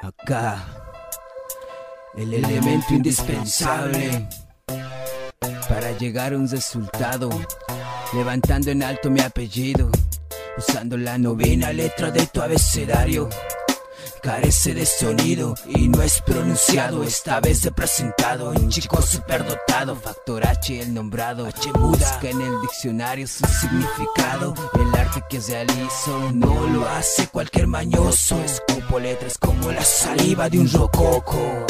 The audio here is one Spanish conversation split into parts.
Acá, el elemento indispensable para llegar a un resultado, levantando en alto mi apellido, usando la novena letra de tu abecedario. Carece de sonido y no es pronunciado, esta vez he presentado un chico superdotado, factor H el nombrado, H busca en el diccionario su significado, el arte que realizo no lo hace cualquier mañoso, escupo letras como la saliva de un rococo,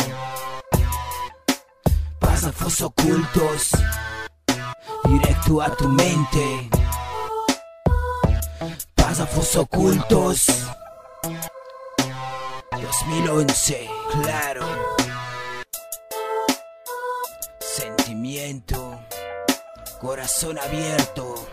párrafos ocultos, directo a tu mente, párrafos ocultos. 2011, claro. Sentimiento, corazón abierto.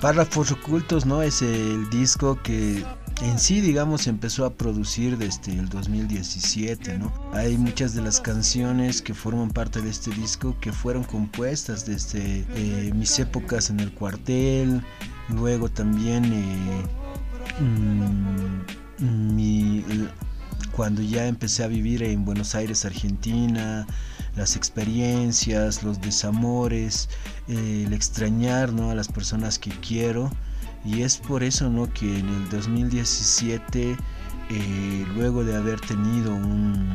Párrafos Ocultos, ¿no? Es el disco que en sí, digamos, empezó a producir desde el 2017, ¿no? Hay muchas de las canciones que forman parte de este disco que fueron compuestas desde eh, mis épocas en el cuartel, luego también eh, mm, mi, cuando ya empecé a vivir en Buenos Aires, Argentina, las experiencias, los desamores, eh, el extrañar ¿no? a las personas que quiero. Y es por eso ¿no? que en el 2017, eh, luego de haber tenido un,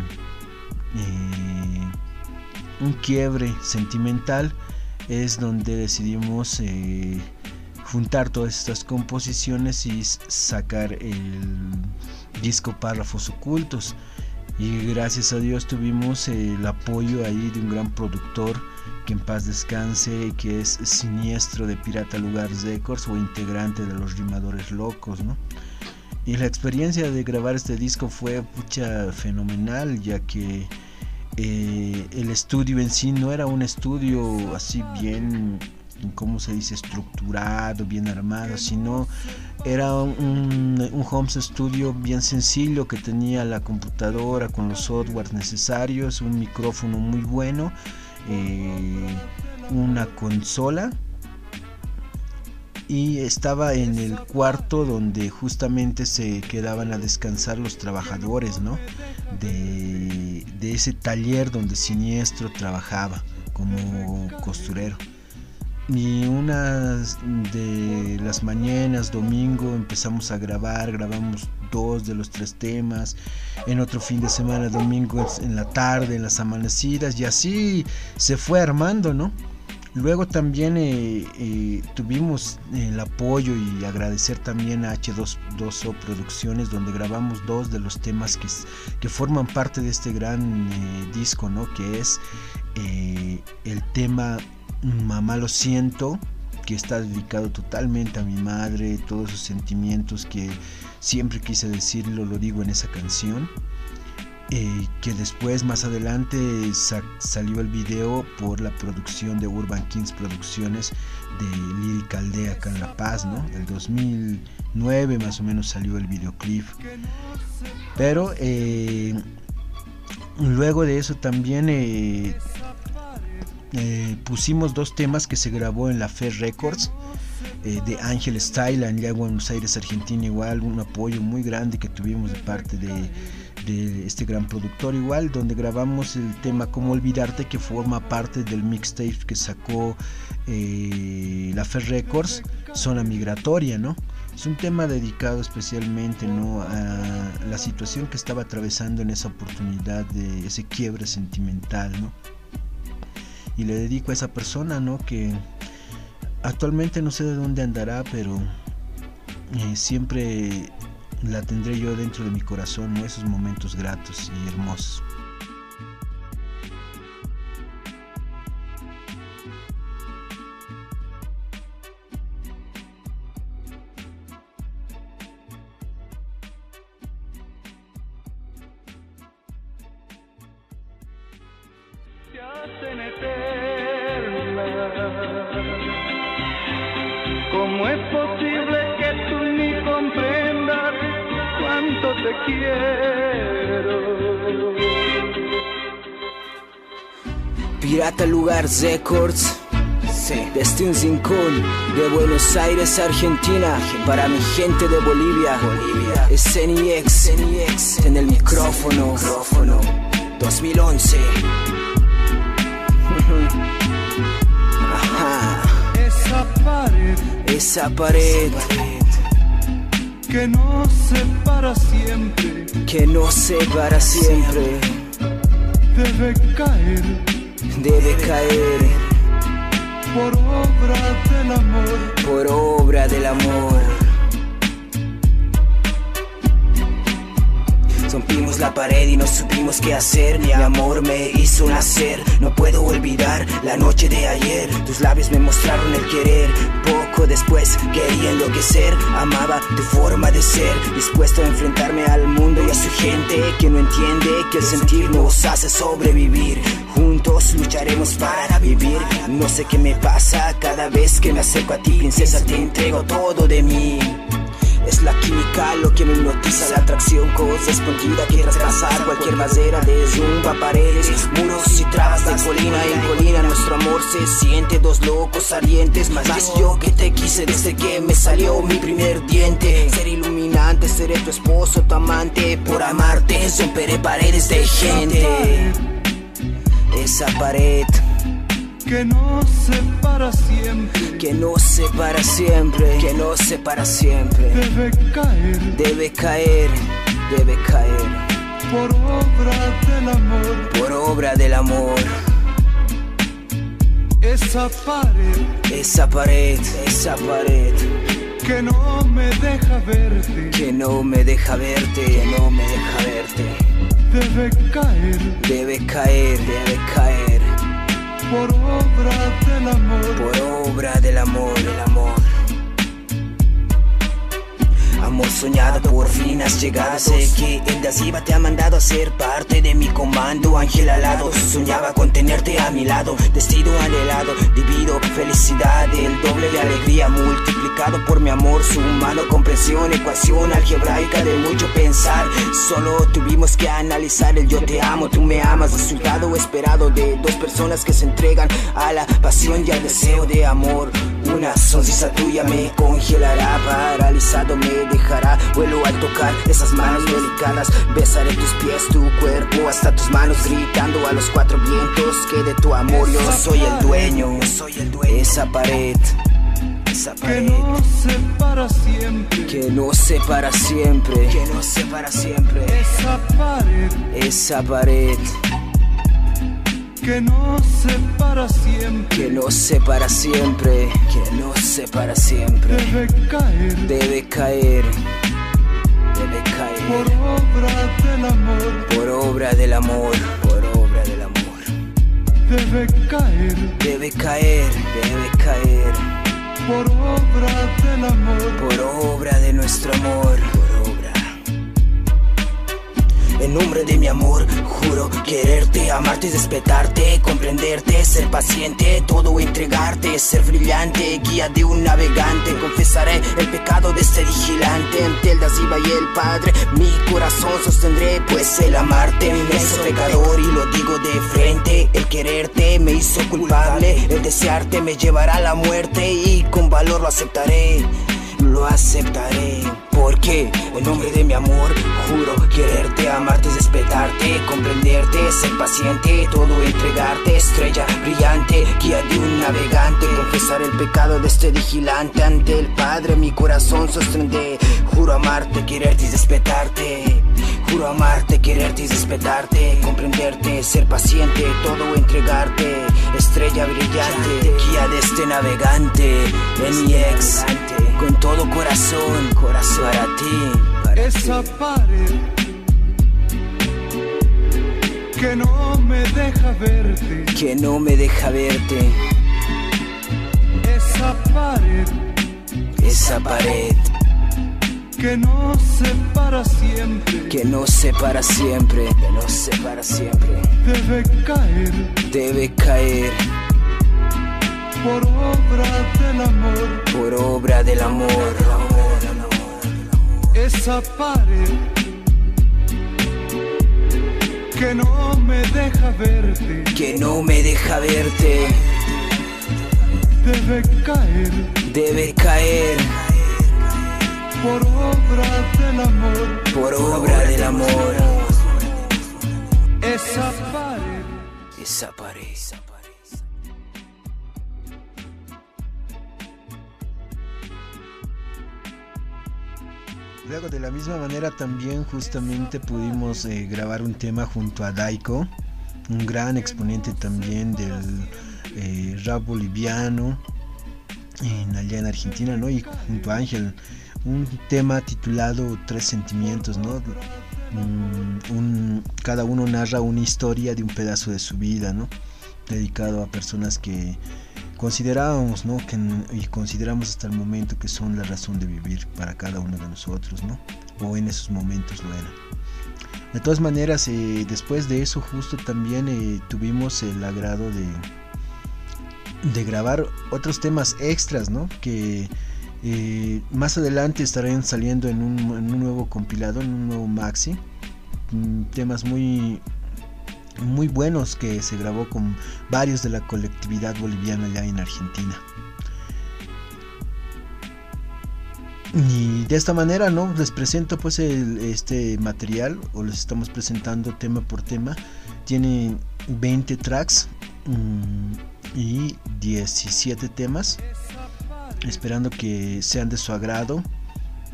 eh, un quiebre sentimental, es donde decidimos juntar todas estas composiciones y sacar el disco Párrafos Ocultos. Y gracias a Dios tuvimos el apoyo ahí de un gran productor que en paz descanse, que es siniestro de Pirata Lugar Records o integrante de los Rimadores Locos, ¿no? Y la experiencia de grabar este disco fue pucha fenomenal, ya que eh, el estudio en sí no era un estudio así bien cómo se dice, estructurado, bien armado, sino era un, un home studio bien sencillo que tenía la computadora con los softwares necesarios, un micrófono muy bueno, eh, una consola y estaba en el cuarto donde justamente se quedaban a descansar los trabajadores ¿no? de, de ese taller donde Siniestro trabajaba como costurero. Y unas de las mañanas, domingo, empezamos a grabar, grabamos dos de los tres temas, en otro fin de semana, domingo en la tarde, en las amanecidas, y así se fue armando, ¿no? Luego también eh, eh, tuvimos el apoyo y agradecer también a H2O Producciones, donde grabamos dos de los temas que, que forman parte de este gran eh, disco, ¿no? Que es el tema Mamá lo siento, que está dedicado totalmente a mi madre, todos sus sentimientos que siempre quise decirlo, lo digo en esa canción. Eh, que después más adelante salió el video por la producción de Urban Kings Producciones de Lírica Aldea acá en La Paz, ¿no? El 2009 más o menos salió el videoclip. Pero eh, luego de eso también eh, eh, pusimos dos temas que se grabó en la Fe Records eh, de Ángel Style en Buenos Aires, Argentina, igual un apoyo muy grande que tuvimos de parte de, este gran productor igual, donde grabamos el tema Como Olvidarte que forma parte del mixtape que sacó eh, la Fe Records, Zona Migratoria, ¿no? Es un tema dedicado especialmente ¿no? a la situación que estaba atravesando en esa oportunidad de ese quiebre sentimental, ¿no? Y le dedico a esa persona, ¿no? Que actualmente no sé de dónde andará, pero eh, siempre la tendré yo dentro de mi corazón, ¿no? Esos momentos gratos y hermosos. ¿Cómo es posible que tú ni comprendas cuánto te quiero? Pirata Lugar Records. Desde un rincón de Buenos Aires, Argentina, para mi gente de Bolivia, Bolivia. es CNX, en el micrófono, micrófono 2011. Esa pared, esa pared. Que no se para siempre, que no se para siempre, debe caer, debe caer. Por obra del amor, por obra del amor. Rompimos la pared y no supimos qué hacer. Mi amor me hizo nacer. No puedo olvidar la noche de ayer. Tus labios me mostraron el querer. Poco después quería enloquecer. Amaba tu forma de ser. Dispuesto a enfrentarme al mundo y a su gente que no entiende que el sentir nos hace sobrevivir. Juntos lucharemos para vivir. No sé qué me pasa cada vez que me acerco a ti, princesa. Te entrego todo de mí. Es la química lo que me hipnotiza. La atracción correspondida que traspasar Cualquier madera desrumba paredes Muros y trabas de colina. En colina Nuestro amor se siente dos locos ardientes. Más yo que te quise desde que me salió mi primer diente. Ser iluminante, seré tu esposo, tu amante. Por amarte romperé paredes de gente. Esa pared que no se para siempre, que no se para siempre, que no se para siempre, debe caer, debe caer, debe caer, por obra del amor, por obra del amor. Esa pared, esa pared, esa pared. Que no me deja verte, que no me deja verte, que no me deja verte. Debe caer, debe caer, debe caer por obra del amor, por obra del amor, del amor. Soñado, por fin has llegado. Sé que el de te ha mandado a ser parte de mi comando. Ángel alado, soñaba con tenerte a mi lado. Destino anhelado, divido felicidad, el doble de alegría multiplicado por mi amor. Sumado, comprensión, ecuación algebraica de mucho pensar. Solo tuvimos que analizar el yo te amo, tú me amas. Resultado esperado de dos personas que se entregan a la pasión y al deseo de amor. Una sonrisa tuya me congelará, paralizado me dejará. Vuelo al tocar esas manos delicadas, besaré tus pies, tu cuerpo, hasta tus manos, gritando a los cuatro vientos que de tu amor yo soy el dueño. Soy el dueño. Esa pared. Esa pared. Que no se para siempre. Que no se para siempre. Que no se para siempre. Esa pared. Esa pared que no se para siempre, que no se para siempre, que no se para siempre. Debe caer, debe caer, debe caer. Por obra del amor, por obra del amor, por obra del amor. Debe caer, debe caer, debe caer. Por obra del amor, por obra de nuestro amor. En nombre de mi amor, juro quererte, amarte, respetarte, comprenderte, ser paciente, todo entregarte, ser brillante, guía de un navegante. Confesaré el pecado de este vigilante ante el Daziba y el Padre. Mi corazón sostendré, pues el amarte me hizo pecador y lo digo de frente. El quererte me hizo culpable, el desearte me llevará a la muerte y con valor lo aceptaré lo aceptaré. Porque en nombre de mi amor juro quererte, amarte, respetarte, comprenderte, ser paciente, todo entregarte, estrella brillante, guía de un navegante, confesar el pecado de este vigilante ante el Padre, mi corazón sostendré. Juro amarte, quererte y respetarte. Juro amarte, quererte y respetarte, comprenderte, ser paciente, todo entregarte, estrella brillante, guía de este navegante, en mi ex, con todo corazón, corazón para ti. Esa pared que no me deja verte, que no me deja verte. Esa pared, esa pared que no se para siempre, que no se para siempre, que no se para siempre. Debe caer, debe caer. Por obra del amor, por obra del amor, esa pared que no me deja verte, que no me deja verte, debe caer debe caer por obra del amor. por obra del amor. Esa pared Esa pared. Luego de la misma manera también justamente pudimos eh, grabar un tema junto a Daiko, un gran exponente también del eh, rap boliviano en, allá en Argentina, ¿no? Y junto a Ángel, un tema titulado Tres Sentimientos, ¿no? Mm, cada uno narra una historia de un pedazo de su vida, ¿no? Dedicado a personas que considerábamos, ¿no? Y consideramos hasta el momento que son la razón de vivir para cada uno de nosotros, ¿no? O en esos momentos lo eran. De todas maneras, eh, después de eso justo también eh, tuvimos el agrado de, de grabar otros temas extras, ¿no? Que eh, más adelante estarán saliendo en un, en un nuevo compilado, en un nuevo maxi. Mm, Temas muy muy buenos que se grabó con varios de la colectividad boliviana allá en Argentina. Y de esta manera, ¿no? Les presento pues el- este material o les estamos presentando tema por tema. Tiene 20 tracks mm, y 17 temas. Esperando que sean de su agrado.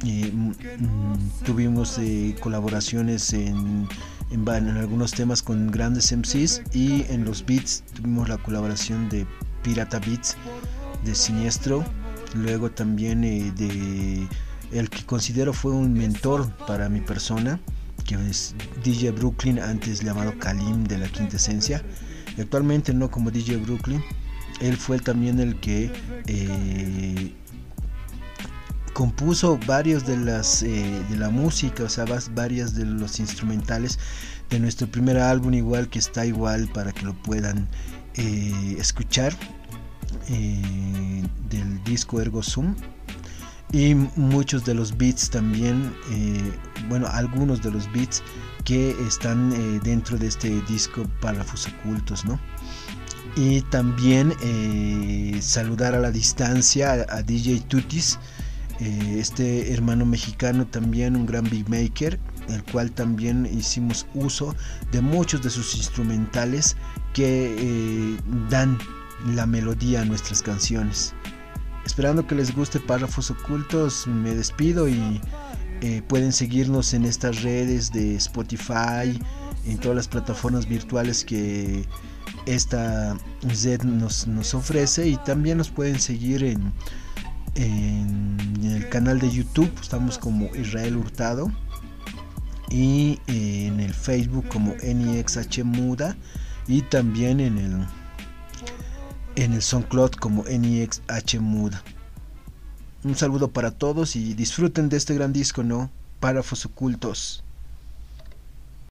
Eh, mm, mm, tuvimos eh, colaboraciones en, en, en algunos temas con grandes MCs y en los beats tuvimos la colaboración de Pirata Beats de Siniestro. Luego también eh, de el que considero fue un mentor para mi persona, que es DJ Brooklyn, antes llamado Kalim de la Quinta Esencia. Actualmente no como DJ Brooklyn. Él fue también el que eh, compuso varios de las eh, de la música, o sea, varias de los instrumentales de nuestro primer álbum, igual que está igual para que lo puedan eh, escuchar eh, del disco Ergo Zoom y muchos de los beats también, bueno, algunos de los beats que están dentro de este disco Párrafos Ocultos, ¿no? Y también saludar a la distancia a DJ Tutis, eh, este hermano mexicano también, un gran big maker, el cual también hicimos uso de muchos de sus instrumentales que eh, dan la melodía a nuestras canciones. Esperando que les guste Párrafos Ocultos, me despido y eh, pueden seguirnos en estas redes de Spotify, en todas las plataformas virtuales que esta Z nos, nos ofrece y también nos pueden seguir en, en el canal de YouTube, estamos como Israel Hurtado y eh, en el Facebook como NIXH Muda y también en el en el SoundCloud como NIXH Muda. Un saludo para todos y disfruten de este gran disco, ¿no? Párrafos ocultos.